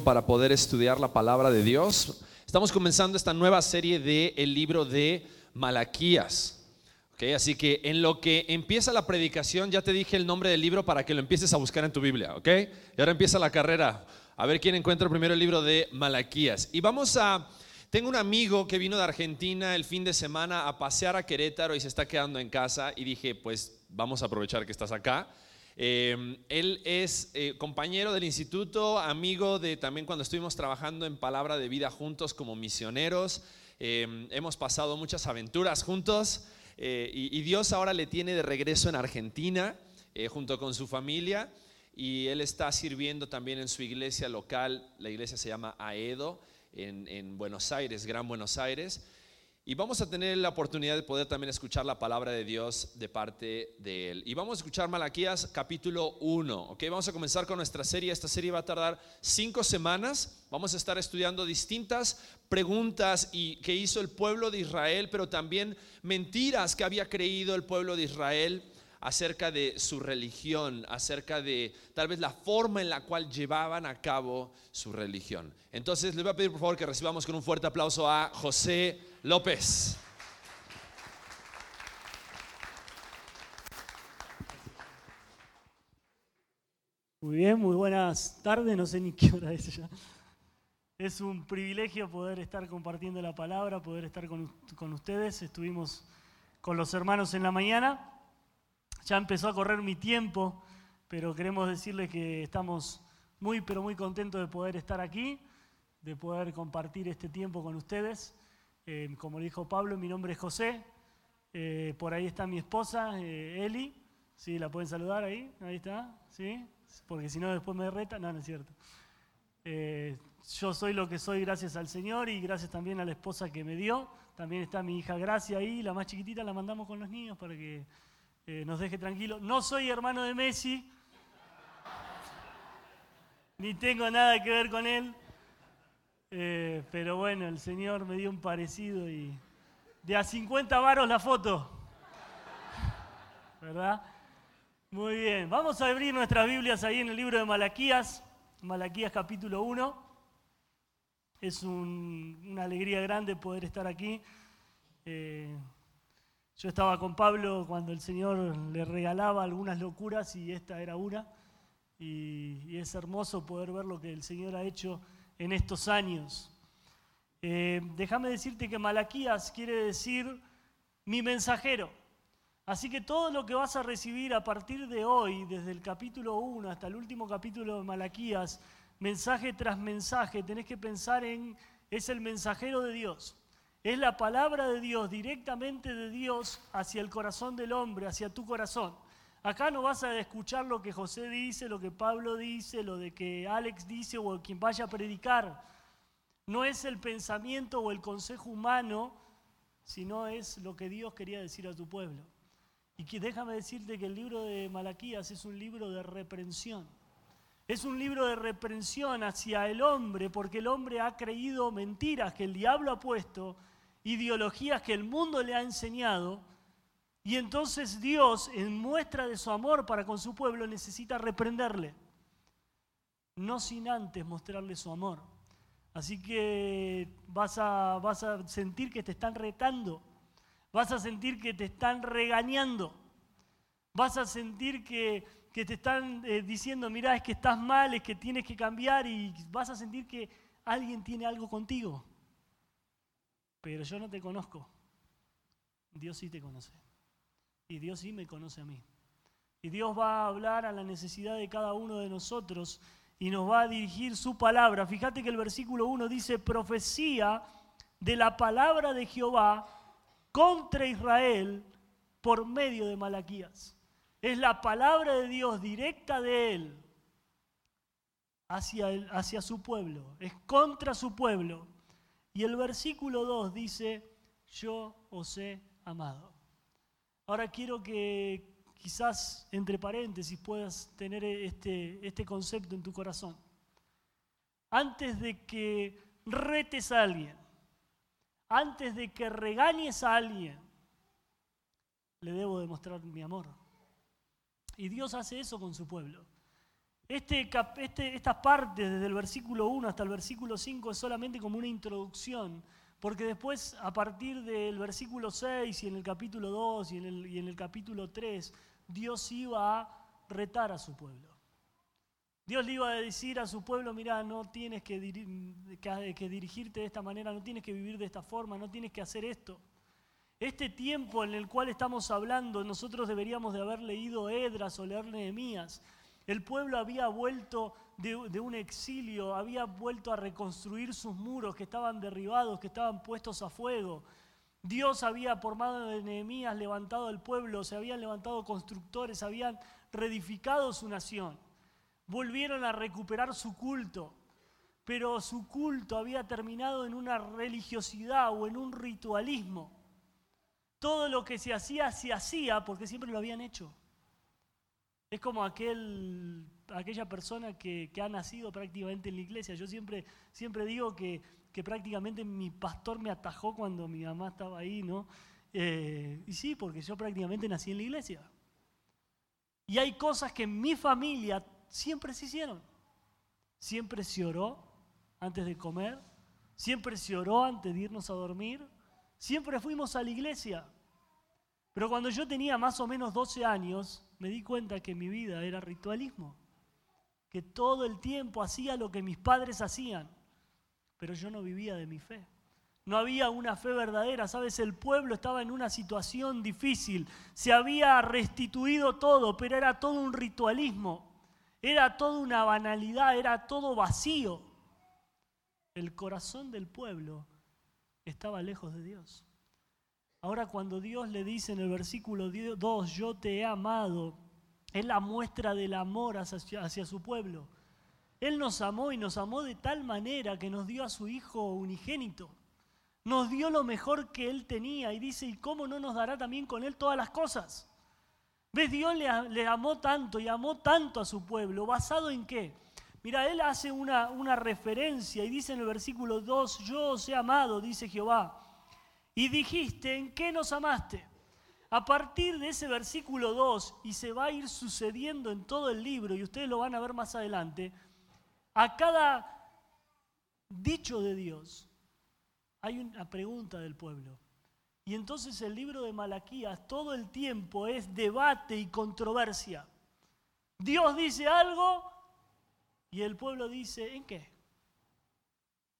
para poder estudiar la palabra de Dios. Estamos comenzando esta nueva serie de el libro de Malaquías. Okay, así que en lo que empieza la predicación, ya te dije el nombre del libro para que lo empieces a buscar en tu Biblia, ¿ok? Y ahora empieza la carrera. A ver quién encuentra primero el libro de Malaquías. Y vamos a... Tengo un amigo que vino de Argentina el fin de semana a pasear a Querétaro y se está quedando en casa y dije, pues vamos a aprovechar que estás acá. Em, él es eh, compañero del instituto, amigo de también cuando estuvimos trabajando en Palabra de Vida juntos como misioneros. Em, hemos pasado muchas aventuras juntos eh, y, Dios ahora le tiene de regreso en Argentina eh, junto con su familia y él está sirviendo también en su iglesia local. La iglesia se llama Aedo en Buenos Aires, Gran Buenos Aires. Y vamos a tener la oportunidad de poder también escuchar la palabra de Dios de parte de Él. Y vamos a escuchar Malaquías capítulo 1. ¿ok? Vamos a comenzar con nuestra serie. Esta serie va a tardar cinco semanas. Vamos a estar estudiando distintas preguntas y que hizo el pueblo de Israel, pero también mentiras que había creído el pueblo de Israel acerca de su religión, acerca de tal vez la forma en la cual llevaban a cabo su religión. Entonces, les voy a pedir por favor que recibamos con un fuerte aplauso a José López. Muy bien, muy buenas tardes, no sé ni qué hora es ya. Es un privilegio poder estar compartiendo la palabra, poder estar con, con, ustedes. Estuvimos con los hermanos en la mañana. Ya empezó a correr mi tiempo, pero queremos decirles que estamos muy, pero muy contentos de poder estar aquí, de poder compartir este tiempo con ustedes. Eh, como dijo Pablo, mi nombre es José. Eh, por ahí está mi esposa, eh, Eli. Sí, la pueden saludar ahí. Ahí está. ¿Sí? Porque si no, después me reta. No, no es cierto. yo soy lo que soy gracias al Señor y gracias también a la esposa que me dio. También está mi hija Gracia ahí, la más chiquitita, la mandamos con los niños para que nos deje tranquilos. No soy hermano de Messi, ni tengo nada que ver con él. Eh, pero bueno, el Señor me dio un parecido y de a 50 varos la foto. ¿Verdad? Muy bien, vamos a abrir nuestras Biblias ahí en el libro de Malaquías, Malaquías capítulo 1. Es una alegría grande poder estar aquí. Eh, yo estaba con Pablo cuando el Señor le regalaba algunas locuras y esta era una. y es hermoso poder ver lo que el Señor ha hecho en estos años. Eh, déjame decirte que Malaquías quiere decir mi mensajero. Así que todo lo que vas a recibir a partir de hoy, desde el capítulo 1 hasta el último capítulo de Malaquías, mensaje tras mensaje, tenés que pensar en, es el mensajero de Dios. Es la palabra de Dios, directamente de Dios hacia el corazón del hombre, hacia tu corazón. Acá no vas a escuchar lo que José dice, lo que Pablo dice, lo de que Alex dice o quien vaya a predicar. No es el pensamiento o el consejo humano, sino es lo que Dios quería decir a tu pueblo. Y déjame decirte que el libro de Malaquías es un libro de reprensión. Es un libro de reprensión hacia el hombre, porque el hombre ha creído mentiras que el diablo ha puesto, ideologías que el mundo le ha enseñado, y entonces Dios, en muestra de su amor para con su pueblo, necesita reprenderle, no sin antes mostrarle su amor. Así que vas a, vas a sentir que te están retando, vas a sentir que te están regañando, vas a sentir que, te están eh, diciendo, mira, es que estás mal, es que tienes que cambiar y vas a sentir que alguien tiene algo contigo. Pero yo no te conozco, Dios sí te conoce. Y Dios sí me conoce a mí. Y Dios va a hablar a la necesidad de cada uno de nosotros y nos va a dirigir su palabra. Fíjate que el versículo 1 dice, profecía de la palabra de Jehová contra Israel por medio de Malaquías. Es la palabra de Dios directa de él hacia, hacia su pueblo, es contra su pueblo. Y el versículo 2 dice, yo os he amado. Ahora quiero que quizás entre paréntesis puedas tener este, este concepto en tu corazón. Antes de que retes a alguien, antes de que regañes a alguien, le debo demostrar mi amor. Y Dios hace eso con su pueblo. Este, este, estas partes, desde el versículo 1 hasta el versículo 5, es solamente como una introducción, porque después, a partir del versículo 6 y en el capítulo 2 y en el, y en el capítulo 3, Dios iba a retar a su pueblo. Dios le iba a decir a su pueblo, mira, no tienes que, que, dirigirte de esta manera, no tienes que vivir de esta forma, no tienes que hacer esto. Este tiempo en el cual estamos hablando, nosotros deberíamos de haber leído Edras o leer Nehemías, el pueblo había vuelto de, un exilio, había vuelto a reconstruir sus muros que estaban derribados, que estaban puestos a fuego. Dios había, por mano de Nehemías, levantado al pueblo, se habían levantado constructores, habían reedificado su nación. Volvieron a recuperar su culto, pero su culto había terminado en una religiosidad o en un ritualismo. Todo lo que se hacía, se hacía porque siempre lo habían hecho. Es como aquel, aquella persona que, ha nacido prácticamente en la iglesia. Yo siempre, siempre digo que, prácticamente mi pastor me atajó cuando mi mamá estaba ahí, ¿no? Eh, y sí, porque yo prácticamente nací en la iglesia. Y hay cosas que en mi familia siempre se hicieron. Siempre se oró antes de comer, siempre se oró antes de irnos a dormir, siempre fuimos a la iglesia. Pero cuando yo tenía más o menos 12 años, me di cuenta que mi vida era ritualismo, que todo el tiempo hacía lo que mis padres hacían, pero yo no vivía de mi fe. No había una fe verdadera, sabes, el pueblo estaba en una situación difícil, se había restituido todo, pero era todo un ritualismo, era toda una banalidad, era todo vacío. El corazón del pueblo estaba lejos de Dios. Ahora cuando Dios le dice en el versículo 2, yo te he amado, es la muestra del amor hacia, su pueblo. Él nos amó y nos amó de tal manera que nos dio a su Hijo unigénito. Nos dio lo mejor que Él tenía y dice, ¿y cómo no nos dará también con Él todas las cosas? ¿Ves? Dios le, le amó tanto y amó tanto a su pueblo. ¿Basado en qué? Mira, Él hace una, una referencia y dice en el versículo 2, yo os he amado, dice Jehová y dijiste, ¿en qué nos amaste? A partir de ese versículo 2, y se va a ir sucediendo en todo el libro, y ustedes lo van a ver más adelante, a cada dicho de Dios hay una pregunta del pueblo. Y entonces el libro de Malaquías todo el tiempo es debate y controversia. Dios dice algo y el pueblo dice, ¿en qué?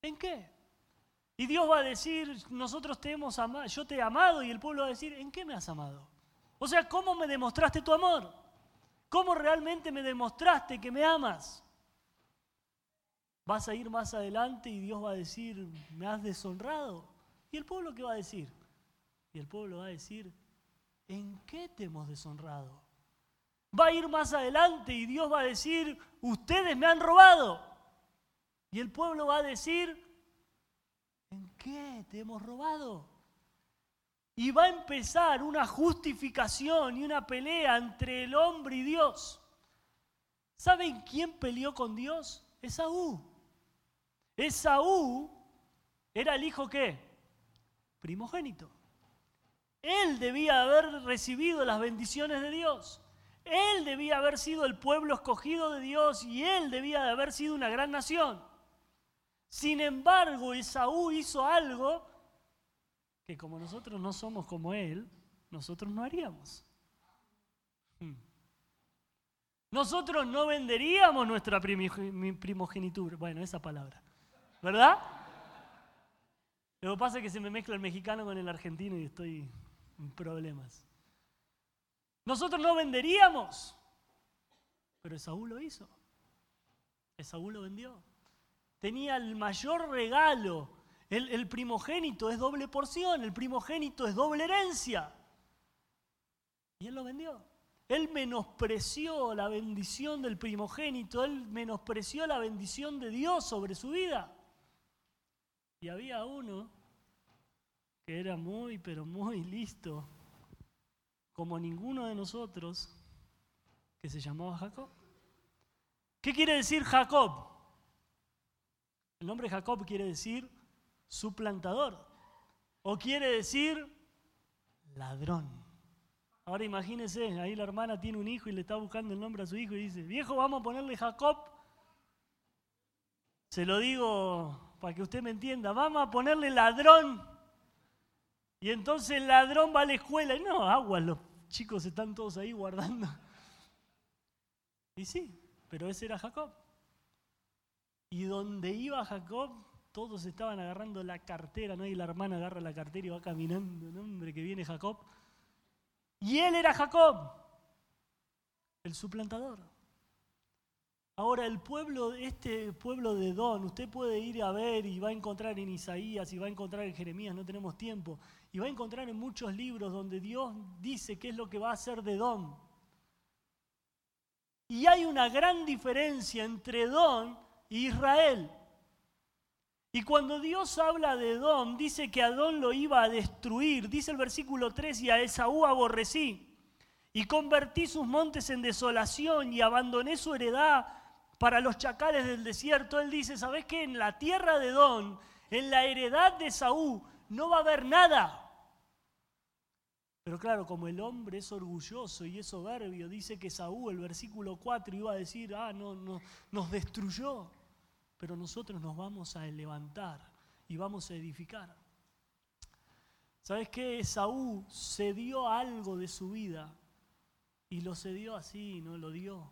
¿En qué? Y Dios va a decir, nosotros te hemos amado, yo te he amado, y el pueblo va a decir, ¿en qué me has amado? O sea, ¿cómo me demostraste tu amor? ¿Cómo realmente me demostraste que me amas? Vas a ir más adelante y Dios va a decir, me has deshonrado. ¿Y el pueblo qué va a decir? Y el pueblo va a decir, ¿en qué te hemos deshonrado? Va a ir más adelante y Dios va a decir, ustedes me han robado. Y el pueblo va a decir, ¿En qué te hemos robado? Y va a empezar una justificación y una pelea entre el hombre y Dios. ¿Saben quién peleó con Dios? Esaú. Esaú era el hijo qué? Primogénito. Él debía haber recibido las bendiciones de Dios. Él debía haber sido el pueblo escogido de Dios y él debía de haber sido una gran nación. Sin embargo, Esaú hizo algo que como nosotros no somos como él, nosotros no haríamos. Hmm. Nosotros no venderíamos nuestra primogenitura. Bueno, esa palabra. ¿Verdad? Lo que pasa es que se me mezcla el mexicano con el argentino y estoy en problemas. Nosotros no venderíamos. Pero Esaú lo hizo. Esaú lo vendió tenía el mayor regalo. El, primogénito es doble porción, el primogénito es doble herencia. Y él lo vendió. Él menospreció la bendición del primogénito, él menospreció la bendición de Dios sobre su vida. Y había uno que era muy, pero muy listo, como ninguno de nosotros, que se llamaba Jacob. ¿Qué quiere decir Jacob? El nombre Jacob quiere decir suplantador o quiere decir ladrón. Ahora imagínese, ahí la hermana tiene un hijo y le está buscando el nombre a su hijo y dice, viejo, vamos a ponerle Jacob. Se lo digo para que usted me entienda, vamos a ponerle ladrón. Y entonces el ladrón va a la escuela y no, agua, los chicos están todos ahí guardando. Y sí, pero ese era Jacob. Y donde iba Jacob, todos estaban agarrando la cartera, ¿no? Y la hermana agarra la cartera y va caminando, ¿no? hombre, que viene Jacob. Y él era Jacob, el suplantador. Ahora, el pueblo, este pueblo de Don, usted puede ir a ver y va a encontrar en Isaías y va a encontrar en Jeremías, no tenemos tiempo, y va a encontrar en muchos libros donde Dios dice qué es lo que va a hacer de Don. Y hay una gran diferencia entre Don Israel. Y cuando Dios habla de Edom, dice que Adón lo iba a destruir. Dice el versículo 3, y a Esaú aborrecí. Y convertí sus montes en desolación y abandoné su heredad para los chacales del desierto. Él dice, ¿sabes qué? En la tierra de Edom, en la heredad de Esaú, no va a haber nada. Pero claro, como el hombre es orgulloso y es soberbio, dice que Esaú, el versículo 4, iba a decir, ah, no, no, nos destruyó pero nosotros nos vamos a levantar y vamos a edificar. ¿Sabes qué? Saúl cedió algo de su vida y lo cedió así, no lo dio.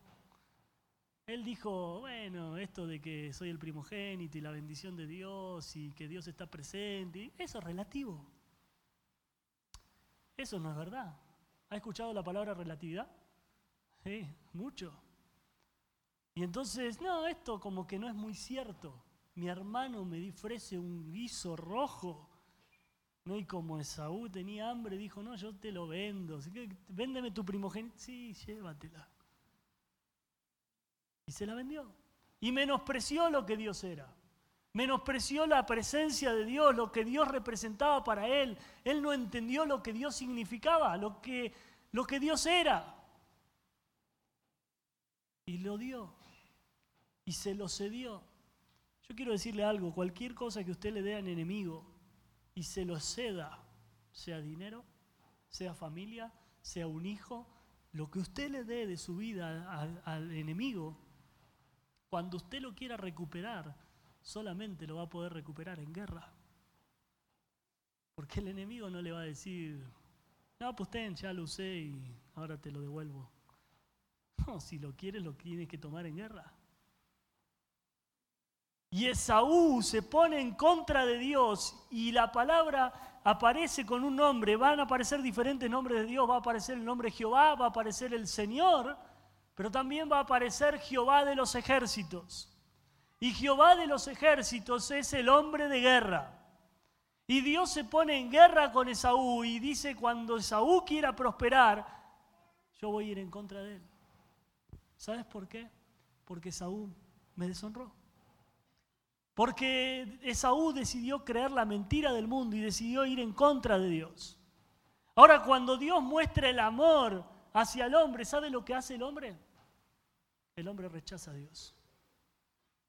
Él dijo, bueno, esto de que soy el primogénito y la bendición de Dios y que Dios está presente, eso es relativo. Eso no es verdad. ¿Ha escuchado la palabra relatividad? Sí, mucho. Y entonces, no, esto como que no es muy cierto. Mi hermano me ofrece un guiso rojo. ¿no? Y como Esaú tenía hambre, dijo, no, yo te lo vendo. Véndeme tu primogénito. Sí, llévatela. Y se la vendió. Y menospreció lo que Dios era. Menospreció la presencia de Dios, lo que Dios representaba para él. Él no entendió lo que Dios significaba, lo que, lo que Dios era. Y lo dio y se lo cedió. Yo quiero decirle algo, cualquier cosa que usted le dé al enemigo y se lo ceda, sea dinero, sea familia, sea un hijo, lo que usted le dé de su vida al, enemigo, cuando usted lo quiera recuperar, solamente lo va a poder recuperar en guerra. Porque el enemigo no le va a decir, no, pues ten, ya lo usé y ahora te lo devuelvo. No, si lo quieres, lo tienes que tomar en guerra. Y Esaú se pone en contra de Dios y la palabra aparece con un nombre. Van a aparecer diferentes nombres de Dios. Va a aparecer el nombre Jehová, va a aparecer el Señor, pero también va a aparecer Jehová de los ejércitos. Y Jehová de los ejércitos es el hombre de guerra. Y Dios se pone en guerra con Esaú y dice, cuando Esaú quiera prosperar, yo voy a ir en contra de él. ¿Sabes por qué? Porque Esaú me deshonró. Porque Esaú decidió creer la mentira del mundo y decidió ir en contra de Dios. Ahora, cuando Dios muestra el amor hacia el hombre, ¿sabe lo que hace el hombre? El hombre rechaza a Dios.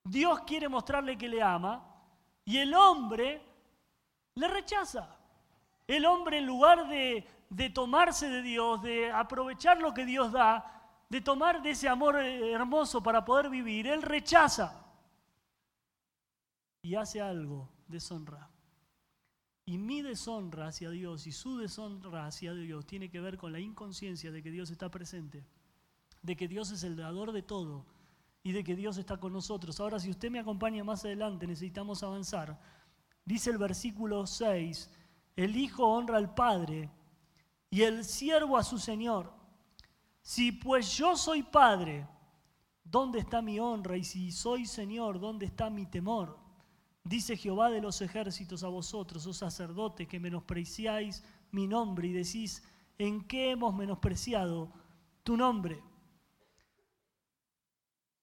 Dios quiere mostrarle que le ama y el hombre le rechaza. El hombre en lugar de, de tomarse de Dios, de aprovechar lo que Dios da, de tomar de ese amor hermoso para poder vivir, él rechaza y hace algo, deshonra. Y mi deshonra hacia Dios y su deshonra hacia Dios tiene que ver con la inconsciencia de que Dios está presente, de que Dios es el dador de todo y de que Dios está con nosotros. Ahora, si usted me acompaña más adelante, necesitamos avanzar. Dice el versículo 6, el Hijo honra al Padre y el siervo a su Señor. Si pues yo soy Padre, ¿dónde está mi honra? Y si soy Señor, ¿dónde está mi temor? Dice Jehová de los ejércitos a vosotros, oh sacerdotes, que menospreciáis mi nombre y decís, ¿en qué hemos menospreciado tu nombre?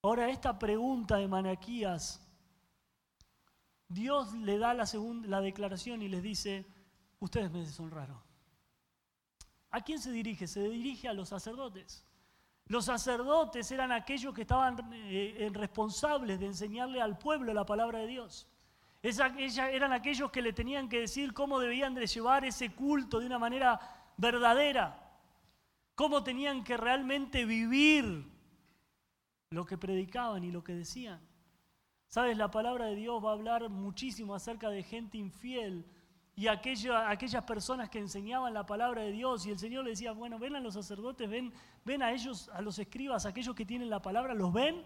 Ahora esta pregunta de Manaquías, Dios le da la, segunda, la declaración y les dice, ustedes me deshonraron. ¿A quién se dirige? Se dirige a los sacerdotes. Los sacerdotes eran aquellos que estaban eh, responsables de enseñarle al pueblo la palabra de Dios eran aquellos que le tenían que decir cómo debían de llevar ese culto de una manera verdadera. cómo tenían que realmente vivir lo que predicaban y lo que decían. Sabes, la palabra de Dios va a hablar muchísimo acerca de gente infiel y aquellas personas que enseñaban la palabra de Dios. Y el Señor le decía, bueno, ven a los sacerdotes, ven, ven a ellos, a los escribas, aquellos que tienen la palabra, ¿los ven?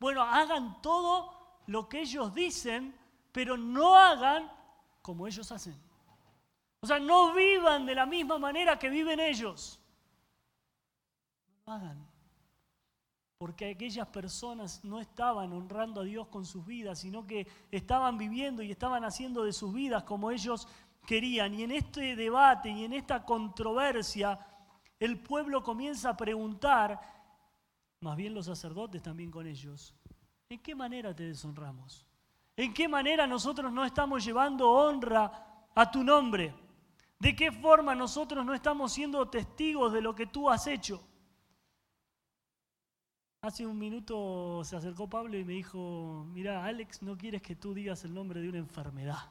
Bueno, hagan todo lo que ellos dicen, pero no hagan como ellos hacen. O sea, no vivan de la misma manera que viven ellos. No hagan porque aquellas personas no estaban honrando a Dios con sus vidas, sino que estaban viviendo y estaban haciendo de sus vidas como ellos querían. Y en este debate y en esta controversia, el pueblo comienza a preguntar, más bien los sacerdotes también con ellos, ¿en qué manera te deshonramos? ¿En qué manera nosotros no estamos llevando honra a tu nombre? ¿De qué forma nosotros no estamos siendo testigos de lo que tú has hecho? Hace un minuto se acercó Pablo y me dijo, mira, Alex, no quieres que tú digas el nombre de una enfermedad.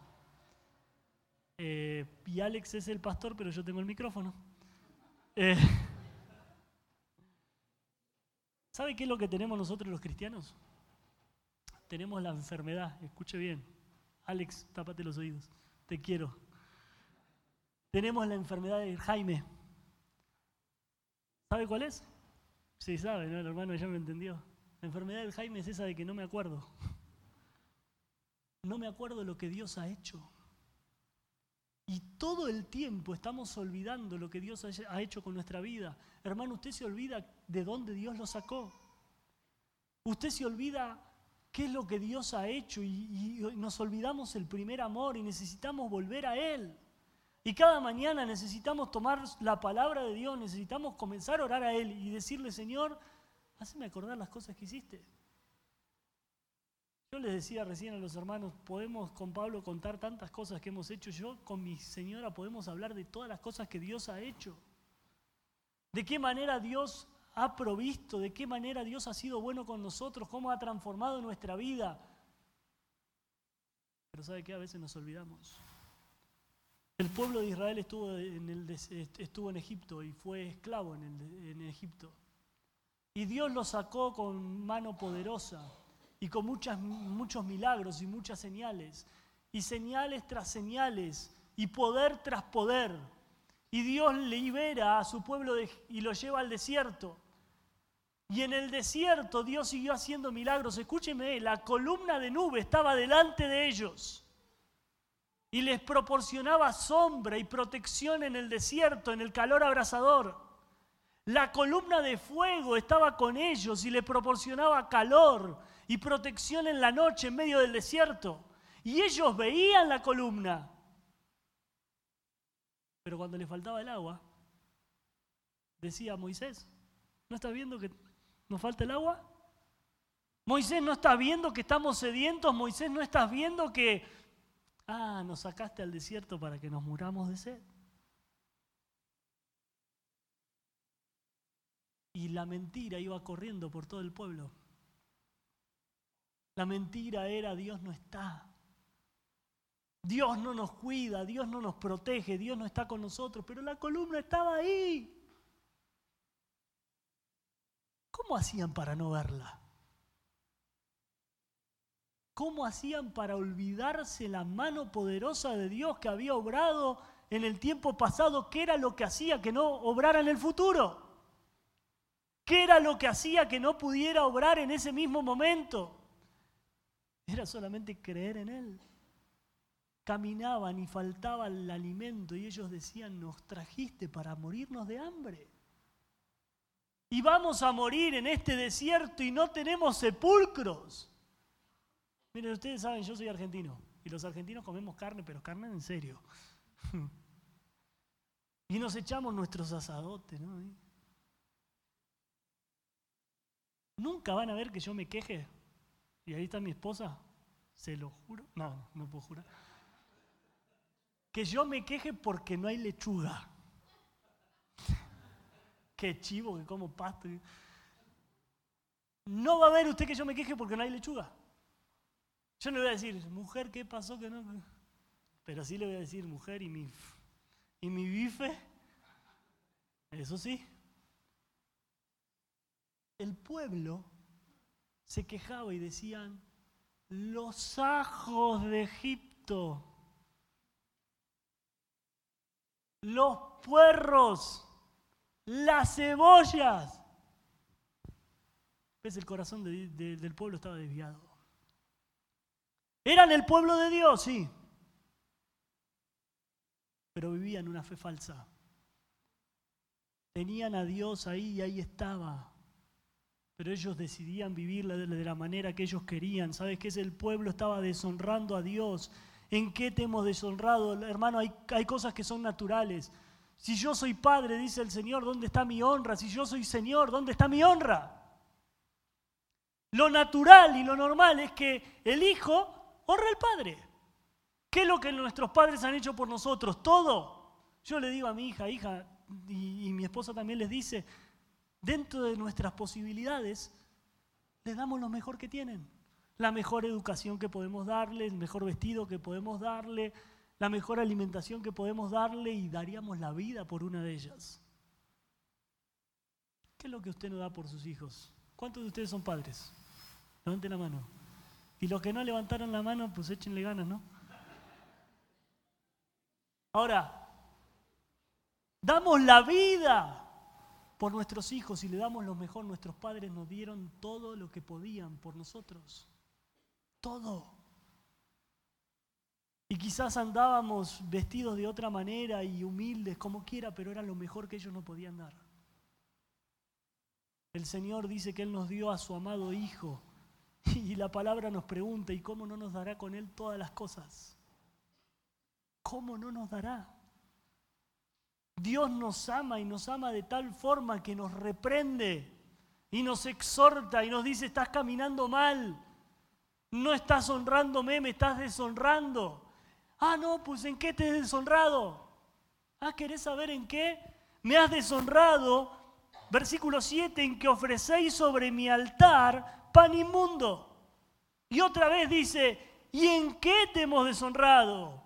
Eh, y Alex es el pastor, pero yo tengo el micrófono. Eh, ¿Sabe qué es lo que tenemos nosotros los cristianos? Tenemos la enfermedad, escuche bien. Alex, tápate los oídos, te quiero. Tenemos la enfermedad de Jaime. ¿Sabe cuál es? Sí, sabe, ¿no? El hermano ya me entendió. La enfermedad del Jaime es esa de que no me acuerdo. No me acuerdo lo que Dios ha hecho. Y todo el tiempo estamos olvidando lo que Dios ha hecho con nuestra vida. Hermano, usted se olvida de dónde Dios lo sacó. Usted se olvida qué es lo que Dios ha hecho y, nos olvidamos el primer amor y necesitamos volver a Él. Y cada mañana necesitamos tomar la palabra de Dios, necesitamos comenzar a orar a Él y decirle, Señor, hazme acordar las cosas que hiciste. Yo les decía recién a los hermanos, podemos con Pablo contar tantas cosas que hemos hecho. Yo con mi señora podemos hablar de todas las cosas que Dios ha hecho. De qué manera Dios ha provisto, de qué manera Dios ha sido bueno con nosotros, cómo ha transformado nuestra vida. Pero ¿sabe qué? A veces nos olvidamos. El pueblo de Israel estuvo en, Egipto y fue esclavo en, Egipto. Y Dios lo sacó con mano poderosa y con muchos milagros y muchas señales. Y señales tras señales y poder tras poder. Y Dios libera a su pueblo y lo lleva al desierto. Y en el desierto Dios siguió haciendo milagros. Escúcheme, la columna de nube estaba delante de ellos y les proporcionaba sombra y protección en el desierto, en el calor abrasador. La columna de fuego estaba con ellos y les proporcionaba calor y protección en la noche en medio del desierto. Y ellos veían la columna. Pero cuando les faltaba el agua, decía Moisés, ¿no estás viendo que nos falta el agua? Moisés no está viendo que estamos sedientos, Moisés no estás viendo que Ah, nos sacaste al desierto para que nos muramos de sed. Y la mentira iba corriendo por todo el pueblo. La mentira era Dios no está. Dios no nos cuida, Dios no nos protege, Dios no está con nosotros, pero la columna estaba ahí. ¿Cómo hacían para no verla? ¿Cómo hacían para olvidarse la mano poderosa de Dios que había obrado en el tiempo pasado? ¿Qué era lo que hacía que no obrara en el futuro? ¿Qué era lo que hacía que no pudiera obrar en ese mismo momento? Era solamente creer en Él. Caminaban y faltaba el alimento y ellos decían, nos trajiste para morirnos de hambre. Y vamos a morir en este desierto y no tenemos sepulcros. Miren, ustedes saben, yo soy argentino y los argentinos comemos carne, pero carne en serio. y nos echamos nuestros asadotes, ¿no? Nunca van a ver que yo me queje. Y ahí está mi esposa, se lo juro. No, no puedo jurar. Que yo me queje porque no hay lechuga. Qué chivo que como pasto. No va a ver usted que yo me queje porque no hay lechuga. Yo no le voy a decir, mujer, ¿qué pasó que no? Pero sí le voy a decir, mujer, y mi, y mi bife, eso sí. el pueblo se quejaba y decían, los ajos de Egipto, los puerros, las cebollas. ¿Ves? El corazón del pueblo estaba desviado. Eran el pueblo de Dios, sí, pero vivían una fe falsa. Tenían a Dios ahí y ahí estaba pero ellos decidían vivirla de la manera que ellos querían. ¿Sabes qué? El pueblo estaba deshonrando a Dios. ¿En qué te hemos deshonrado? Hermano, hay, hay cosas que son naturales. Si yo soy padre, dice el Señor, ¿dónde está mi honra? Si yo soy Señor, ¿dónde está mi honra? Lo natural y lo normal es que el hijo honra al padre. ¿Qué es lo que nuestros padres han hecho por nosotros? Todo. Yo le digo a mi hija, hija, y, mi esposa también les dice, dentro de nuestras posibilidades, les damos lo mejor que tienen. La mejor educación que podemos darle, el mejor vestido que podemos darle, la mejor alimentación que podemos darle y daríamos la vida por una de ellas. ¿Qué es lo que usted no da por sus hijos? ¿Cuántos de ustedes son padres? Levanten la mano. Y los que no levantaron la mano, pues échenle ganas, ¿no? Ahora, damos la vida por nuestros hijos y le damos lo mejor. Nuestros padres nos dieron todo lo que podían por nosotros. Todo. Y quizás andábamos vestidos de otra manera y humildes, como quiera, pero era lo mejor que ellos no podían dar. El Señor dice que Él nos dio a su amado Hijo. Y la palabra nos pregunta, ¿y cómo no nos dará con Él todas las cosas? ¿Cómo no nos dará? Dios nos ama y nos ama de tal forma que nos reprende y nos exhorta y nos dice, estás caminando mal, no estás honrándome, me estás deshonrando. Ah, no, pues ¿en qué te he deshonrado? Ah, ¿querés saber en qué? Me has deshonrado, versículo 7, en que ofrecéis sobre mi altar pan inmundo. Y otra vez dice, ¿y en qué te hemos deshonrado?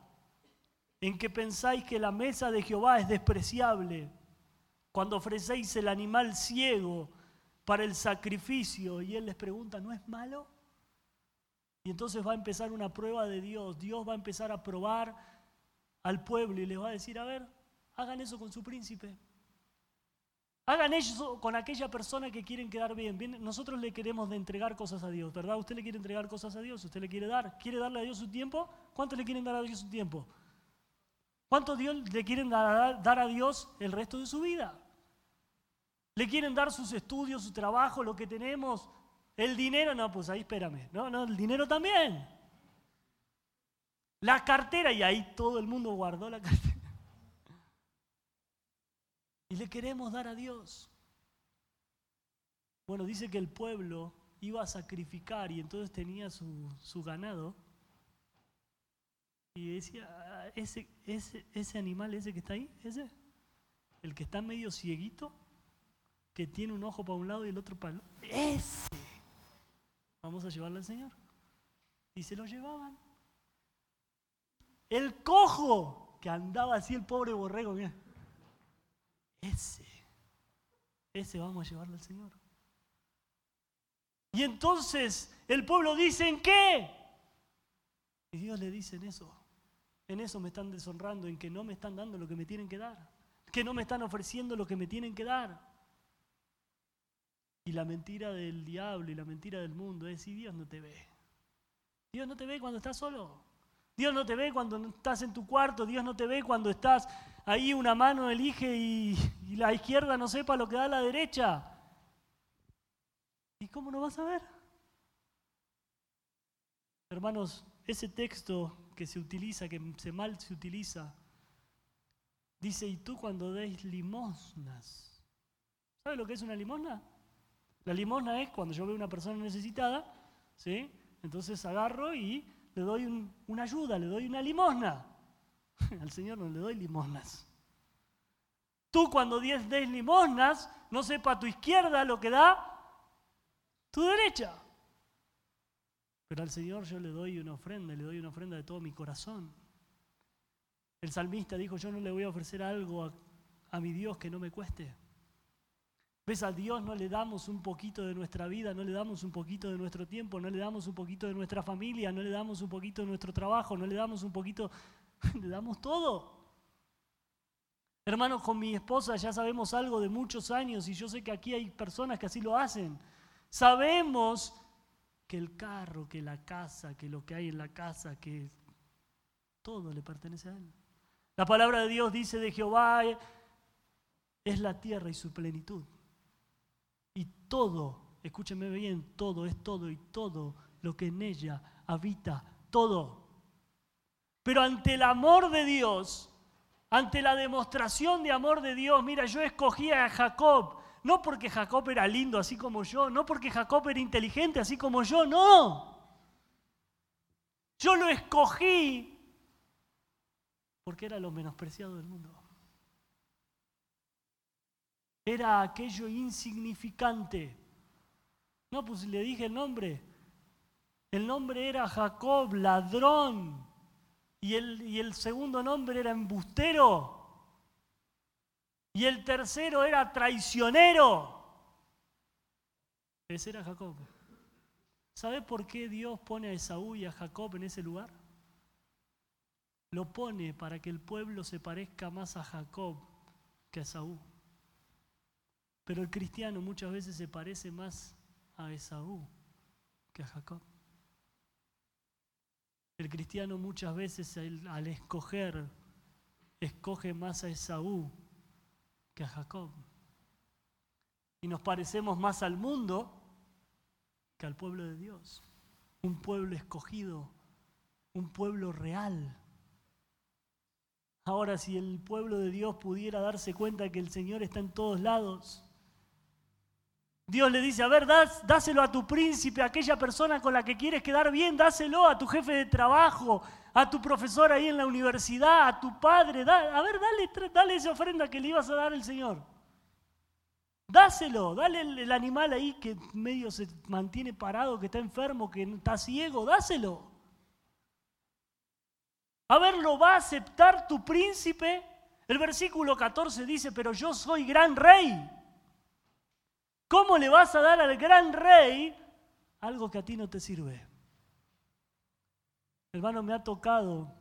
en que pensáis que la mesa de Jehová es despreciable, cuando ofrecéis el animal ciego para el sacrificio y Él les pregunta, ¿no es malo? Y entonces va a empezar una prueba de Dios. Dios va a empezar a probar al pueblo y les va a decir, a ver, hagan eso con su príncipe. Hagan eso con aquella persona que quieren quedar bien. bien. Nosotros le queremos entregar cosas a Dios, ¿verdad? Usted le quiere entregar cosas a Dios, usted le quiere dar. ¿Quiere darle a Dios su tiempo? ¿Cuánto le quieren dar a Dios su tiempo? ¿Cuánto Dios le quieren dar a Dios el resto de su vida? ¿Le quieren dar sus estudios, su trabajo, lo que tenemos? ¿El dinero? No, pues ahí espérame. No, no, el dinero también. La cartera, y ahí todo el mundo guardó la cartera. Y le queremos dar a Dios. Bueno, dice que el pueblo iba a sacrificar y entonces tenía su, su ganado y decía, ah, ese, ese, ese animal, ese que está ahí, ese, el que está medio cieguito, que tiene un ojo para un lado y el otro para el otro, ese, vamos a llevarlo al Señor. Y se lo llevaban. El cojo, que andaba así el pobre borrego, mira, ese, ese vamos a llevarlo al Señor. Y entonces el pueblo dice, ¿en qué? Y Dios le dice en eso. En eso me están deshonrando, en que no me están dando lo que me tienen que dar, que no me están ofreciendo lo que me tienen que dar. Y la mentira del diablo y la mentira del mundo es si Dios no te ve. Dios no te ve cuando estás solo. Dios no te ve cuando estás en tu cuarto. Dios no te ve cuando estás ahí una mano elige y, y la izquierda no sepa lo que da la derecha. ¿Y cómo no vas a ver? Hermanos, ese texto que se utiliza, que se mal se utiliza. Dice, y tú cuando deis limosnas. ¿Sabes lo que es una limosna? La limosna es cuando yo veo una persona necesitada, ¿sí? Entonces agarro y le doy una ayuda, le doy una limosna. Al Señor no le doy limosnas. Tú cuando des limosnas, no sepa tu izquierda lo que da tu derecha. Pero al Señor yo le doy una ofrenda, le doy una ofrenda de todo mi corazón. El salmista dijo, yo no le voy a ofrecer algo a, mi Dios que no me cueste. ¿Ves? A Dios no le damos un poquito de nuestra vida, no le damos un poquito de nuestro tiempo, no le damos un poquito de nuestra familia, no le damos un poquito de nuestro trabajo, no le damos un poquito, le damos todo. Hermanos, con mi esposa ya sabemos algo de muchos años y yo sé que aquí hay personas que así lo hacen. Sabemos que el carro, que la casa, que lo que hay en la casa, que todo le pertenece a Él. La palabra de Dios dice de Jehová es la tierra y su plenitud todo, escúcheme bien, todo es todo y todo lo que en ella habita, todo. Pero ante el amor de Dios, ante la demostración de amor de Dios, mira, yo escogí a Jacob, no porque Jacob era lindo así como yo, no porque Jacob era inteligente así como yo, no. Yo lo escogí porque era lo menospreciado del mundo era aquello insignificante. No, pues le dije el nombre. El nombre era Jacob, ladrón. Y el, y el segundo nombre era embustero. Y el tercero era traicionero. Ese era Jacob. ¿Sabe por qué Dios pone a Esaú y a Jacob en ese lugar? Lo pone para que el pueblo se parezca más a Jacob que a Esaú. Pero el cristiano muchas veces se parece más a Esaú que a Jacob. El cristiano muchas veces al escoger, escoge más a Esaú que a Jacob. Y nos parecemos más al mundo que al pueblo de Dios. Un pueblo escogido, un pueblo real. Ahora, si el pueblo de Dios pudiera darse cuenta que el Señor está en todos lados, Dios le dice, a ver, dáselo a tu príncipe, a aquella persona con la que quieres quedar bien, dáselo a tu jefe de trabajo, a tu profesor ahí en la universidad, a tu padre. a ver, dale, dale esa ofrenda que le ibas a dar al Señor. Dáselo, dale el, animal ahí que medio se mantiene parado, que está enfermo, que está ciego, dáselo. A ver, ¿lo va a aceptar tu príncipe? El versículo 14 dice, pero yo soy gran rey. ¿Cómo le vas a dar al gran rey algo que a ti no te sirve? Hermano, me ha tocado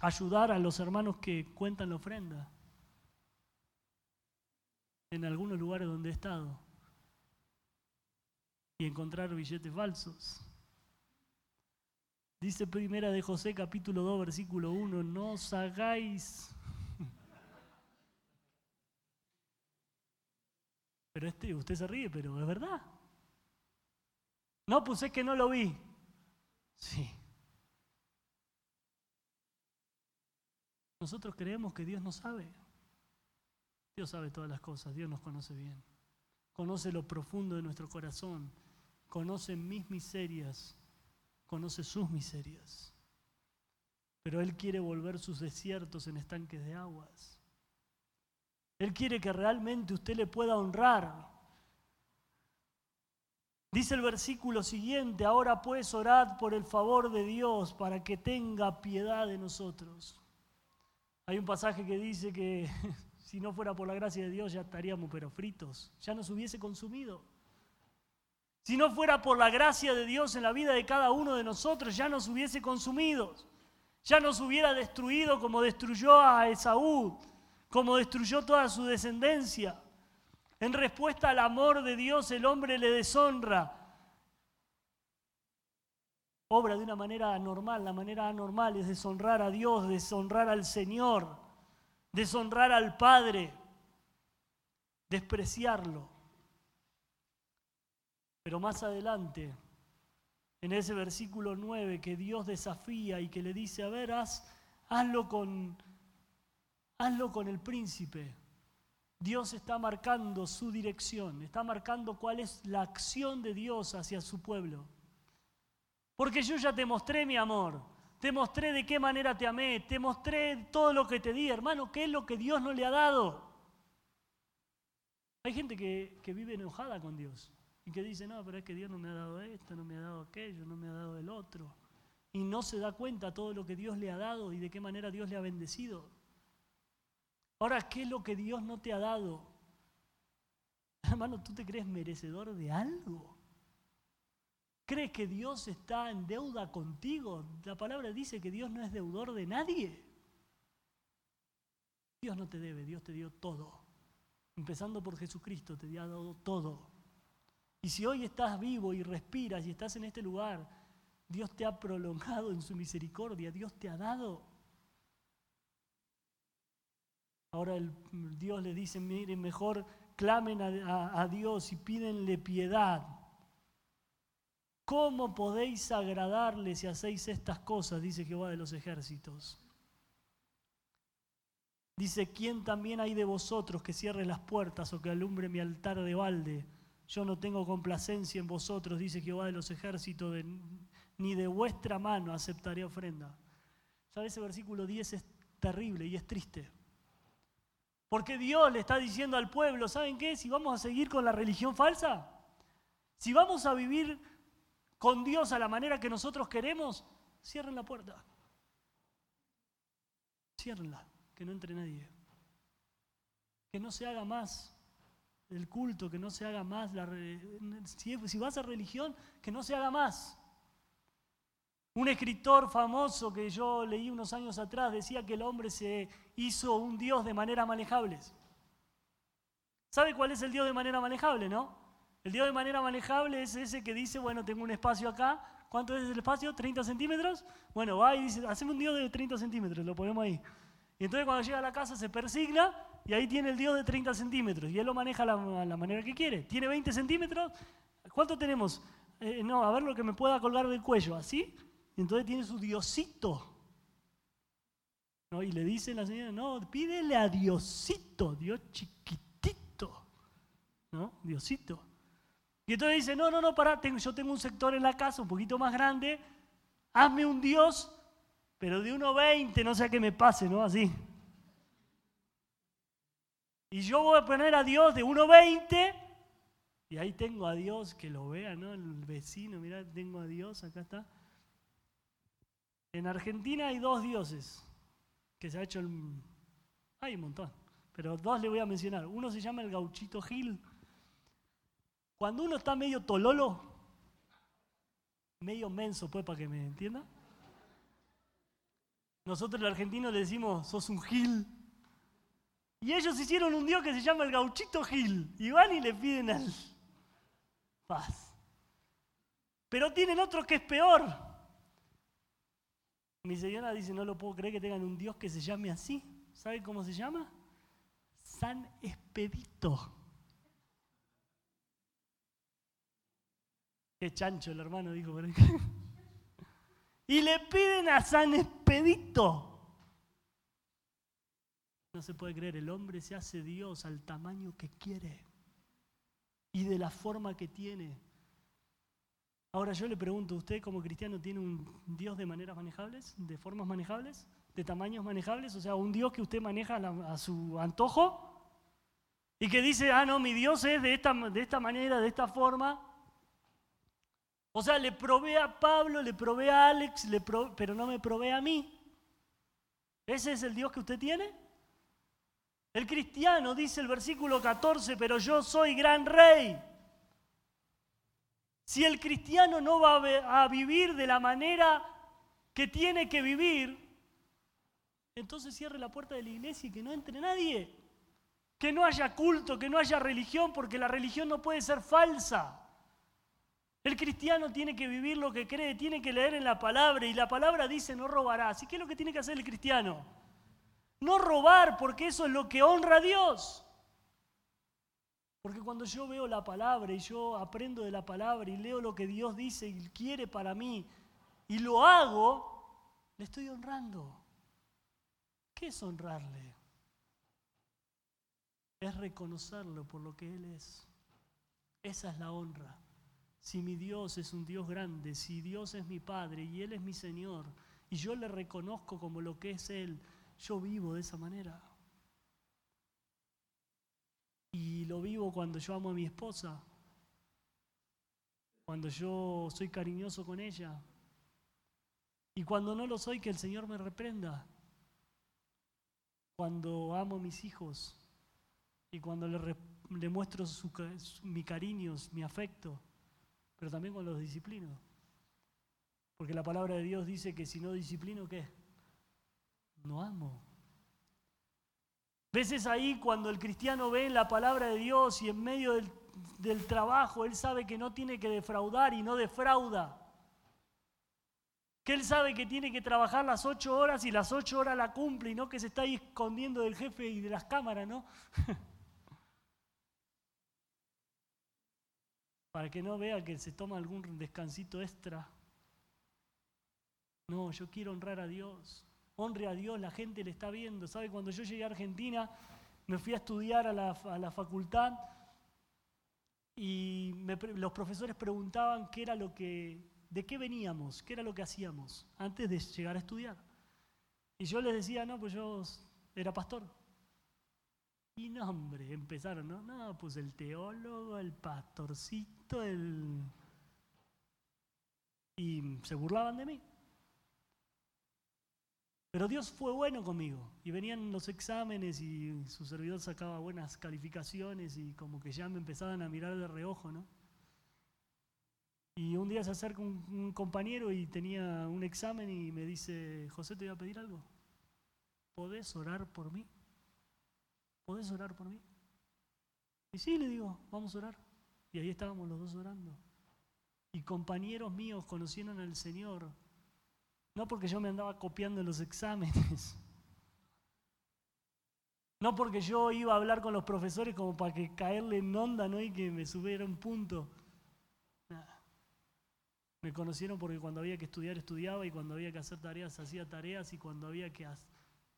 ayudar a los hermanos que cuentan la ofrenda en algunos lugares donde he estado y encontrar billetes falsos. Dice primera de José capítulo 2 versículo 1, no os hagáis Pero este, usted se ríe, pero es verdad. No, pues es que no lo vi. Sí. Nosotros creemos que Dios no sabe. Dios sabe todas las cosas, Dios nos conoce bien. Conoce lo profundo de nuestro corazón, conoce mis miserias, conoce sus miserias. Pero Él quiere volver sus desiertos en estanques de aguas. Él quiere que realmente usted le pueda honrar. Dice el versículo siguiente, ahora pues orad por el favor de Dios para que tenga piedad de nosotros. Hay un pasaje que dice que si no fuera por la gracia de Dios ya estaríamos pero fritos, ya nos hubiese consumido. Si no fuera por la gracia de Dios en la vida de cada uno de nosotros, ya nos hubiese consumido, ya nos hubiera destruido como destruyó a Esaú, como destruyó toda su descendencia. En respuesta al amor de Dios, el hombre le deshonra. Obra de una manera anormal. La manera anormal es deshonrar a Dios, deshonrar al Señor, deshonrar al Padre, despreciarlo. Pero más adelante, en ese versículo 9, que Dios desafía y que le dice, a ver, hazlo con hazlo con el príncipe. Dios está marcando su dirección, está marcando cuál es la acción de Dios hacia su pueblo. Porque yo ya te mostré mi amor, te mostré de qué manera te amé, te mostré todo lo que te di, hermano, qué es lo que Dios no le ha dado. Hay gente que, vive enojada con Dios y que dice, no, pero es que Dios no me ha dado esto, no me ha dado aquello, no me ha dado el otro. Y no se da cuenta todo lo que Dios le ha dado y de qué manera Dios le ha bendecido. Ahora, ¿qué es lo que Dios no te ha dado? Hermano, ¿tú te crees merecedor de algo? ¿Crees que Dios está en deuda contigo? La palabra dice que Dios no es deudor de nadie. Dios no te debe, Dios te dio todo. Empezando por Jesucristo, te ha dado todo. Y si hoy estás vivo y respiras y estás en este lugar, Dios te ha prolongado en su misericordia, Dios te ha dado. Ahora el, Dios le dice, miren, mejor clamen a, Dios y pídenle piedad. ¿Cómo podéis agradarle si hacéis estas cosas? Dice Jehová de los ejércitos. Dice, ¿quién también hay de vosotros que cierre las puertas o que alumbre mi altar de balde? Yo no tengo complacencia en vosotros, dice Jehová de los ejércitos, ni de vuestra mano aceptaré ofrenda. ¿Sabes? Ese versículo 10 es terrible y es triste. Porque Dios le está diciendo al pueblo, ¿saben qué? Si vamos a seguir con la religión falsa, si vamos a vivir con Dios a la manera que nosotros queremos, cierren la puerta. Ciérrenla que no entre nadie. Que no se haga más el culto, que no se haga más la... Si, si vas a religión, que no se haga más. Un escritor famoso que yo leí unos años atrás decía que el hombre se hizo un Dios de manera manejable. ¿Sabe cuál es el Dios de manera manejable, no? El Dios de manera manejable es ese que dice, bueno, tengo un espacio acá. ¿Cuánto es el espacio? ¿30 centímetros? Bueno, va y dice, hacemos un Dios de 30 centímetros, lo ponemos ahí. Y entonces cuando llega a la casa se persigna y ahí tiene el Dios de 30 centímetros y él lo maneja a la, manera que quiere. ¿Tiene 20 centímetros? ¿Cuánto tenemos? Eh, no, a ver lo que me pueda colgar del cuello, ¿así? Entonces tiene su Diosito. Y le dice la señora, no, pídele a Diosito, Dios chiquitito. ¿No? Diosito. Y entonces dice, no, no, no, pará, yo tengo un sector en la casa un poquito más grande, hazme un Dios pero de 1,20 no sé qué me pase, ¿no? Así. Y yo voy a poner a Dios de 1,20 y ahí tengo a Dios, que lo vea, ¿no? El vecino, mira, tengo a Dios, acá está. En Argentina hay dos dioses que se ha hecho el... Hay un montón, pero dos le voy a mencionar. Uno se llama el gauchito Gil. Cuando uno está medio tololo, medio menso, pues, para que me entienda. Nosotros los argentinos le decimos, sos un gil. Y ellos hicieron un dios que se llama el gauchito gil. Y van y le piden al paz. Pero tienen otro que es peor. Mi señora dice, no lo puedo creer que tengan un dios que se llame así. ¿Sabe cómo se llama? San Expedito. Qué chancho el hermano dijo. y le piden a San Expedito. No se puede creer, el hombre se hace Dios al tamaño que quiere y de la forma que tiene. Ahora yo le pregunto, ¿usted como cristiano tiene un Dios de maneras manejables, de formas manejables, de tamaños manejables? O sea, un Dios que usted maneja a, su antojo y que dice, ah, no, mi Dios es de esta, de esta manera, de esta forma. O sea, le provee a Pablo, le provee a Alex, le pero no me provee a mí. ¿Ese es el Dios que usted tiene? El cristiano dice el versículo 14, pero yo soy gran rey. Si el cristiano no va a vivir de la manera que tiene que vivir, entonces cierre la puerta de la iglesia y que no entre nadie. Que no haya culto, que no haya religión, porque la religión no puede ser falsa. El cristiano tiene que vivir lo que cree, tiene que leer en la palabra y la palabra dice no robarás. ¿Y qué es lo que tiene que hacer el cristiano? No robar porque eso es lo que honra a Dios. Porque cuando yo veo la palabra y yo aprendo de la palabra y leo lo que Dios dice y quiere para mí y lo hago, le estoy honrando. ¿Qué es honrarle? Es reconocerlo por lo que Él es. Esa es la honra. Si mi Dios es un Dios grande, si Dios es mi Padre y Él es mi Señor, y yo le reconozco como lo que es Él, yo vivo de esa manera. Y lo vivo cuando yo amo a mi esposa, cuando yo soy cariñoso con ella, y cuando no lo soy, que el Señor me reprenda, cuando amo a mis hijos y cuando le muestro mi cariño, mi afecto, pero también con los disciplino. Porque la palabra de Dios dice que si no disciplino, ¿qué? No amo. Veces ahí cuando el cristiano ve la palabra de Dios y en medio del, del trabajo él sabe que no tiene que defraudar y no defrauda. Que él sabe que tiene que trabajar las ocho horas y las ocho horas la cumple y no que se está ahí escondiendo del jefe y de las cámaras, ¿no? Para que no vea que se toma algún descansito extra. No, yo quiero honrar a Dios. Honre a Dios, la gente le está viendo. ¿Sabe? Cuando yo llegué a Argentina, me fui a estudiar a la, facultad y los profesores preguntaban qué era lo que de qué veníamos, qué era lo que hacíamos antes de llegar a estudiar. Y yo les decía, no, pues yo era pastor. Y no, hombre, empezaron, ¿no? No, pues el teólogo, el pastorcito, el... Y se burlaban de mí. Pero Dios fue bueno conmigo. Y venían los exámenes y su servidor sacaba buenas calificaciones y como que ya me empezaban a mirar de reojo, ¿no? Y un día se acerca un, compañero y tenía un examen y me dice, José, te voy a pedir algo. ¿Podés orar por mí? ¿Podés orar por mí? Y sí, le digo, vamos a orar. Y ahí estábamos los dos orando. Y compañeros míos conocieron al Señor, no porque yo me andaba copiando los exámenes, no porque yo iba a hablar con los profesores como para que caerle en onda ¿no? y que me subiera un punto. Me conocieron porque cuando había que estudiar estudiaba y cuando había que hacer tareas hacía tareas y cuando había que hacer...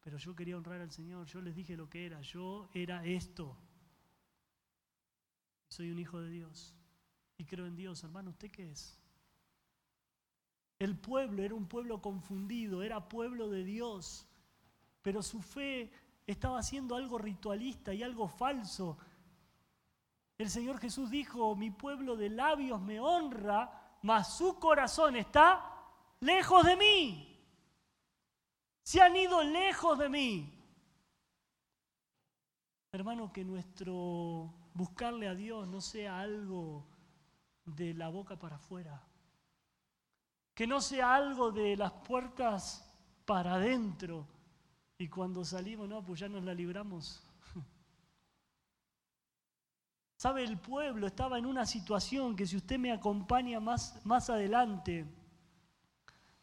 Pero yo quería honrar al Señor, yo les dije lo que era, yo era esto. Soy un hijo de Dios y creo en Dios. Hermano, ¿usted qué es? El pueblo era un pueblo confundido, era pueblo de Dios, pero su fe estaba haciendo algo ritualista y algo falso. El Señor Jesús dijo, mi pueblo de labios me honra, mas su corazón está lejos de mí. Se han ido lejos de mí. Hermano, que nuestro buscarle a Dios no sea algo de la boca para afuera. Que no sea algo de las puertas para adentro. Y cuando salimos, no, pues ya nos la libramos. Sabe, el pueblo estaba en una situación que si usted me acompaña más, más adelante,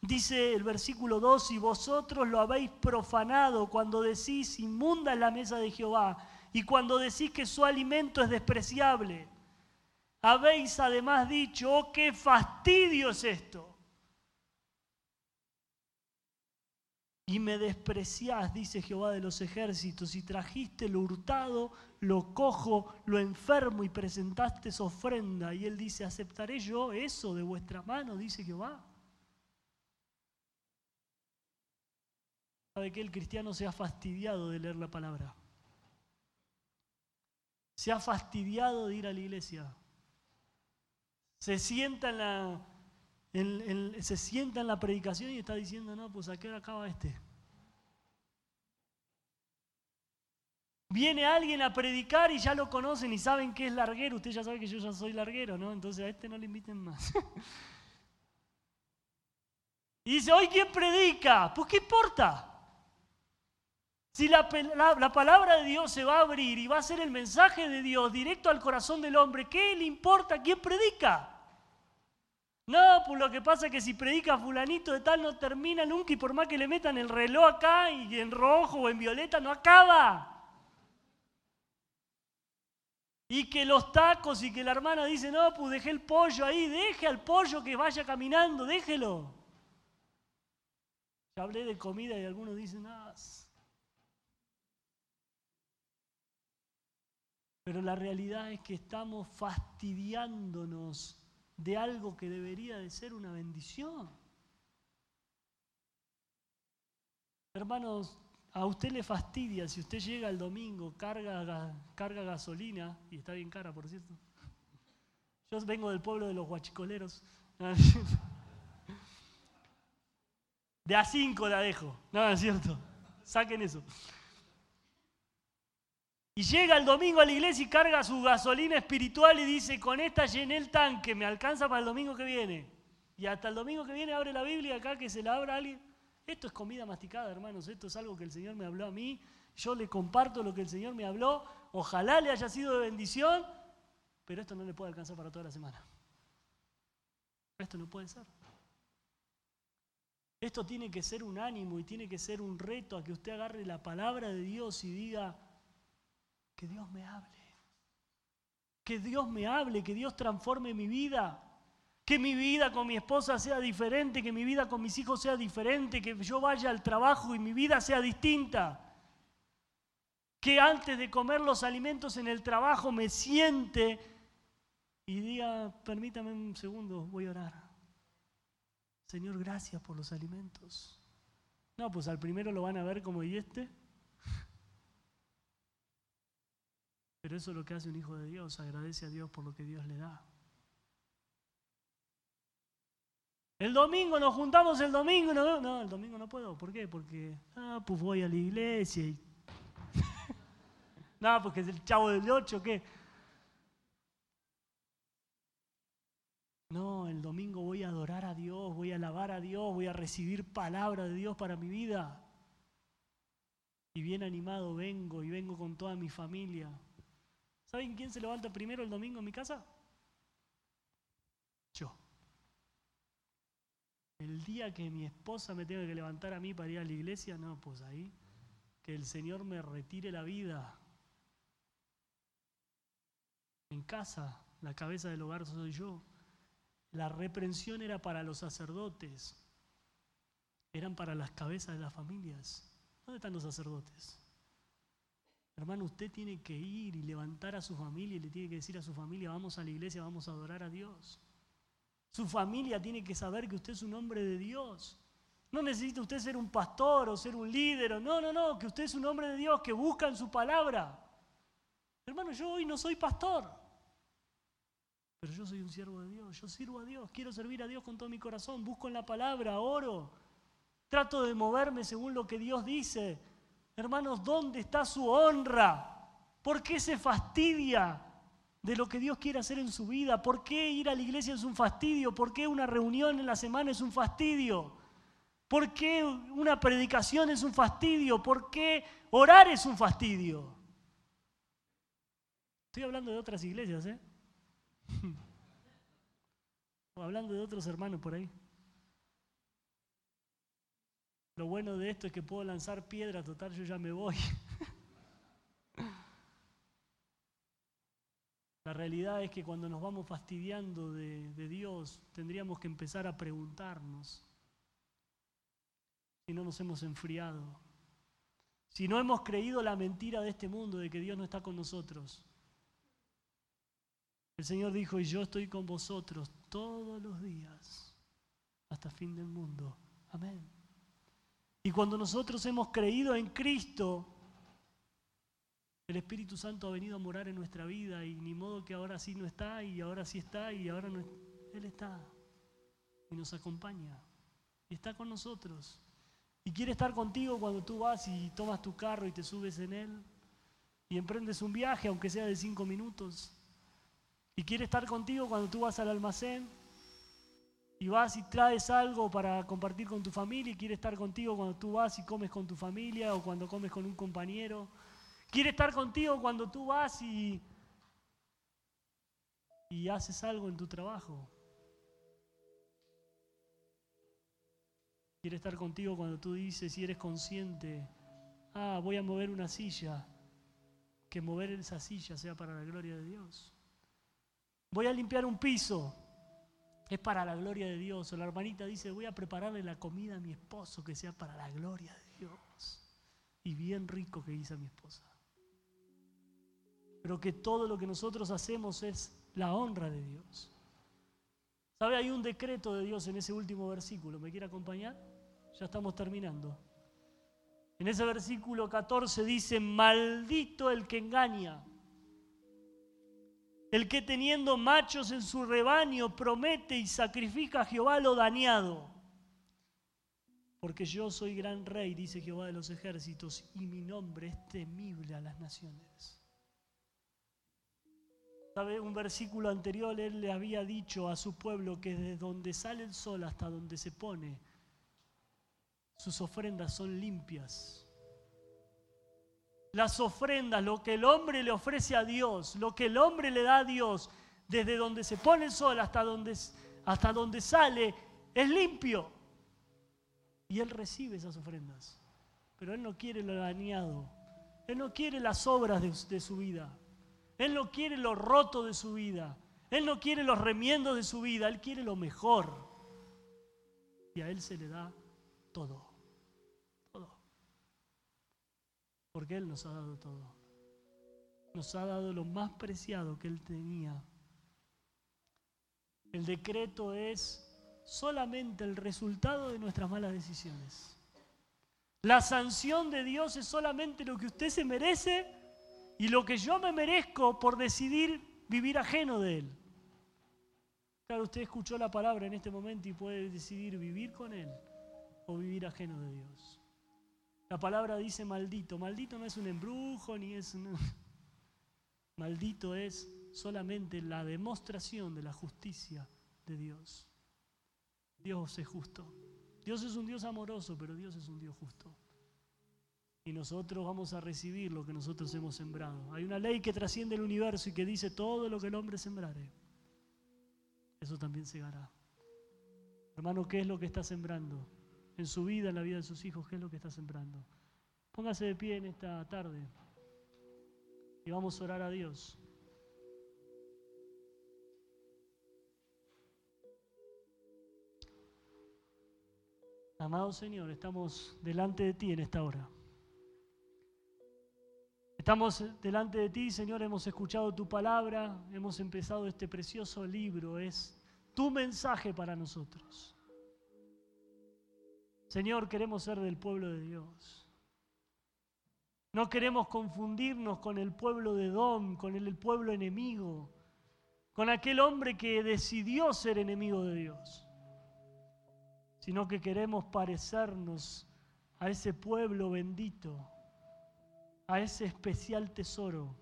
dice el versículo 2, y vosotros lo habéis profanado cuando decís inmunda es la mesa de Jehová y cuando decís que su alimento es despreciable. Habéis además dicho, oh, qué fastidio es esto. Y me despreciás, dice Jehová de los ejércitos, y trajiste lo hurtado, lo cojo, lo enfermo y presentaste ofrenda. Y él dice, ¿aceptaré yo eso de vuestra mano? Dice Jehová. ¿Sabe que el cristiano se ha fastidiado de leer la palabra? Se ha fastidiado de ir a la iglesia. Se sienta en la, se sienta en la predicación y está diciendo, no, pues a qué hora acaba este. Viene alguien a predicar y ya lo conocen y saben que es larguero. Usted ya sabe que yo ya soy larguero, ¿no? Entonces a este no le inviten más. y dice, hoy quién predica. Pues qué importa. Si la, la, palabra de Dios se va a abrir y va a ser el mensaje de Dios directo al corazón del hombre, ¿qué le importa quién predica? No, pues lo que pasa es que si predica fulanito de tal no termina nunca y por más que le metan el reloj acá y en rojo o en violeta no acaba. Y que los tacos y que la hermana dice, no, pues dejé el pollo ahí, deje al pollo que vaya caminando, déjelo. Ya hablé de comida y algunos dicen, ah. Pero la realidad es que estamos fastidiándonos de algo que debería de ser una bendición. Hermanos, a usted le fastidia si usted llega el domingo, carga, carga gasolina, y está bien cara, por cierto. Yo vengo del pueblo de los guachicoleros. De a cinco la dejo. No, es cierto. Saquen eso. Y llega el domingo a la iglesia y carga su gasolina espiritual y dice, con esta llené el tanque, me alcanza para el domingo que viene. Y hasta el domingo que viene abre la Biblia acá, que se la abra alguien. Esto es comida masticada, hermanos. Esto es algo que el Señor me habló a mí. Yo le comparto lo que el Señor me habló. Ojalá le haya sido de bendición, pero esto no le puede alcanzar para toda la semana. Esto no puede ser. Esto tiene que ser un ánimo y tiene que ser un reto a que usted agarre la palabra de Dios y diga, que Dios me hable. Que Dios me hable, que Dios transforme mi vida. Que mi vida con mi esposa sea diferente, que mi vida con mis hijos sea diferente, que yo vaya al trabajo y mi vida sea distinta. Que antes de comer los alimentos en el trabajo me siente y diga, permítame un segundo, voy a orar. Señor, gracias por los alimentos. No, pues al primero lo van a ver como y este. Pero eso es lo que hace un hijo de Dios, agradece a Dios por lo que Dios le da. El domingo nos juntamos el domingo, no, no, el domingo no puedo, ¿por qué? Porque, ah, pues voy a la iglesia y... no, porque es el chavo del 8, ¿qué? No, el domingo voy a adorar a Dios, voy a alabar a Dios, voy a recibir palabra de Dios para mi vida. Y bien animado vengo y vengo con toda mi familia. ¿Saben quién se levanta primero el domingo en mi casa? Yo. El día que mi esposa me tenga que levantar a mí para ir a la iglesia, no, pues ahí, que el Señor me retire la vida. En casa, la cabeza del hogar soy yo. La reprensión era para los sacerdotes, eran para las cabezas de las familias. ¿Dónde están los sacerdotes? Hermano, usted tiene que ir y levantar a su familia y le tiene que decir a su familia, vamos a la iglesia, vamos a adorar a Dios. Su familia tiene que saber que usted es un hombre de Dios. No necesita usted ser un pastor o ser un líder. no, no, no, que usted es un hombre de Dios, que busca en su palabra. Hermano, yo hoy no soy pastor. Pero yo soy un siervo de Dios, yo sirvo a Dios, quiero servir a Dios con todo mi corazón, busco en la palabra, oro, trato de moverme según lo que Dios dice. Hermanos, ¿dónde está su honra? ¿Por qué se fastidia de lo que Dios quiere hacer en su vida? ¿Por qué ir a la iglesia es un fastidio? ¿Por qué una reunión en la semana es un fastidio? ¿Por qué una predicación es un fastidio? ¿Por qué orar es un fastidio? Estoy hablando de otras iglesias, ¿eh? o hablando de otros hermanos por ahí. Lo bueno de esto es que puedo lanzar piedra, total, yo ya me voy. La realidad es que cuando nos vamos fastidiando de, de, Dios, tendríamos que empezar a preguntarnos si no nos hemos enfriado, si no hemos creído la mentira de este mundo de que Dios no está con nosotros. El Señor dijo, y yo estoy con vosotros todos los días hasta fin del mundo. Amén. Y cuando nosotros hemos creído en Cristo, el Espíritu Santo ha venido a morar en nuestra vida y ni modo que ahora sí no está y ahora sí está y ahora no Él está y nos acompaña y está con nosotros. Y quiere estar contigo cuando tú vas y tomas tu carro y te subes en él y emprendes un viaje, aunque sea de cinco minutos. Y quiere estar contigo cuando tú vas al almacén y vas y traes algo para compartir con tu familia y quiere estar contigo cuando tú vas y comes con tu familia o cuando comes con un compañero. Quiere estar contigo cuando tú vas y, y haces algo en tu trabajo. Quiere estar contigo cuando tú dices y eres consciente, ah, voy a mover una silla, que mover esa silla sea para la gloria de Dios. Voy a limpiar un piso. Es para la gloria de Dios. O la hermanita dice, voy a prepararle la comida a mi esposo que sea para la gloria de Dios. Y bien rico que dice mi esposa. Pero que todo lo que nosotros hacemos es la honra de Dios. ¿Sabe? Hay un decreto de Dios en ese último versículo. ¿Me quiere acompañar? Ya estamos terminando. En ese versículo 14 dice, maldito el que engaña el que teniendo machos en su rebaño promete y sacrifica a Jehová lo dañado. Porque yo soy gran rey, dice Jehová de los ejércitos, y mi nombre es temible a las naciones. ¿Sabe? Un versículo anterior él le había dicho a su pueblo que desde donde sale el sol hasta donde se pone, sus ofrendas son limpias. Las ofrendas, lo que el hombre le ofrece a Dios, lo que el hombre le da a Dios, desde donde se pone el sol hasta donde, hasta donde sale, es limpio. Y Él recibe esas ofrendas. Pero Él no quiere lo dañado. Él no quiere las obras de, de su vida. Él no quiere lo roto de su vida. Él no quiere los remiendos de su vida. Él quiere lo mejor. Y a Él se le da todo. Todo. Porque Él nos ha dado todo. Nos ha dado lo más preciado que Él tenía. El decreto es solamente el resultado de nuestras malas decisiones. La sanción de Dios es solamente lo que usted se merece y lo que yo me merezco por decidir vivir ajeno de Él. Claro, usted escuchó la palabra en este momento y puede decidir vivir con Él o vivir ajeno de Dios. La palabra dice maldito. Maldito no es un embrujo ni es un... Maldito es solamente la demostración de la justicia de Dios. Dios es justo. Dios es un Dios amoroso, pero Dios es un Dios justo. Y nosotros vamos a recibir lo que nosotros hemos sembrado. Hay una ley que trasciende el universo y que dice todo lo que el hombre sembrare, eso también segará. Hermano, ¿qué es lo que está sembrando? En su vida, en la vida de sus hijos, ¿qué es lo que está sembrando? Póngase de pie en esta tarde y vamos a orar a Dios. Amado Señor, estamos delante de ti en esta hora. Estamos delante de ti, Señor, hemos escuchado tu palabra, hemos empezado este precioso libro, es tu mensaje para nosotros. Señor, queremos ser del pueblo de Dios. No queremos confundirnos con el pueblo de Dom, con el pueblo enemigo, con aquel hombre que decidió ser enemigo de Dios sino que queremos parecernos a ese pueblo bendito, a ese especial tesoro.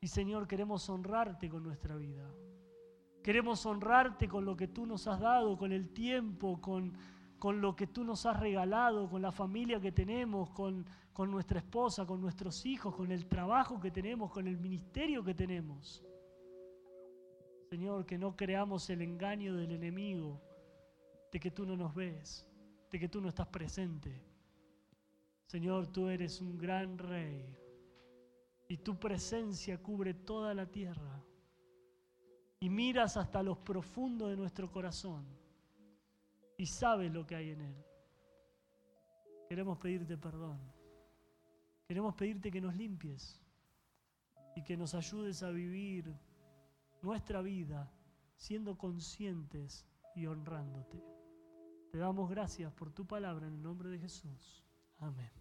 Y Señor, queremos honrarte con nuestra vida. Queremos honrarte con lo que tú nos has dado, con el tiempo, con, con lo que tú nos has regalado, con la familia que tenemos, con, con nuestra esposa, con nuestros hijos, con el trabajo que tenemos, con el ministerio que tenemos. Señor, que no creamos el engaño del enemigo, de que tú no nos ves, de que tú no estás presente. Señor, tú eres un gran rey y tu presencia cubre toda la tierra y miras hasta los profundos de nuestro corazón y sabes lo que hay en él. Queremos pedirte perdón. Queremos pedirte que nos limpies y que nos ayudes a vivir nuestra vida siendo conscientes y honrándote. Te damos gracias por tu palabra en el nombre de Jesús. Amén.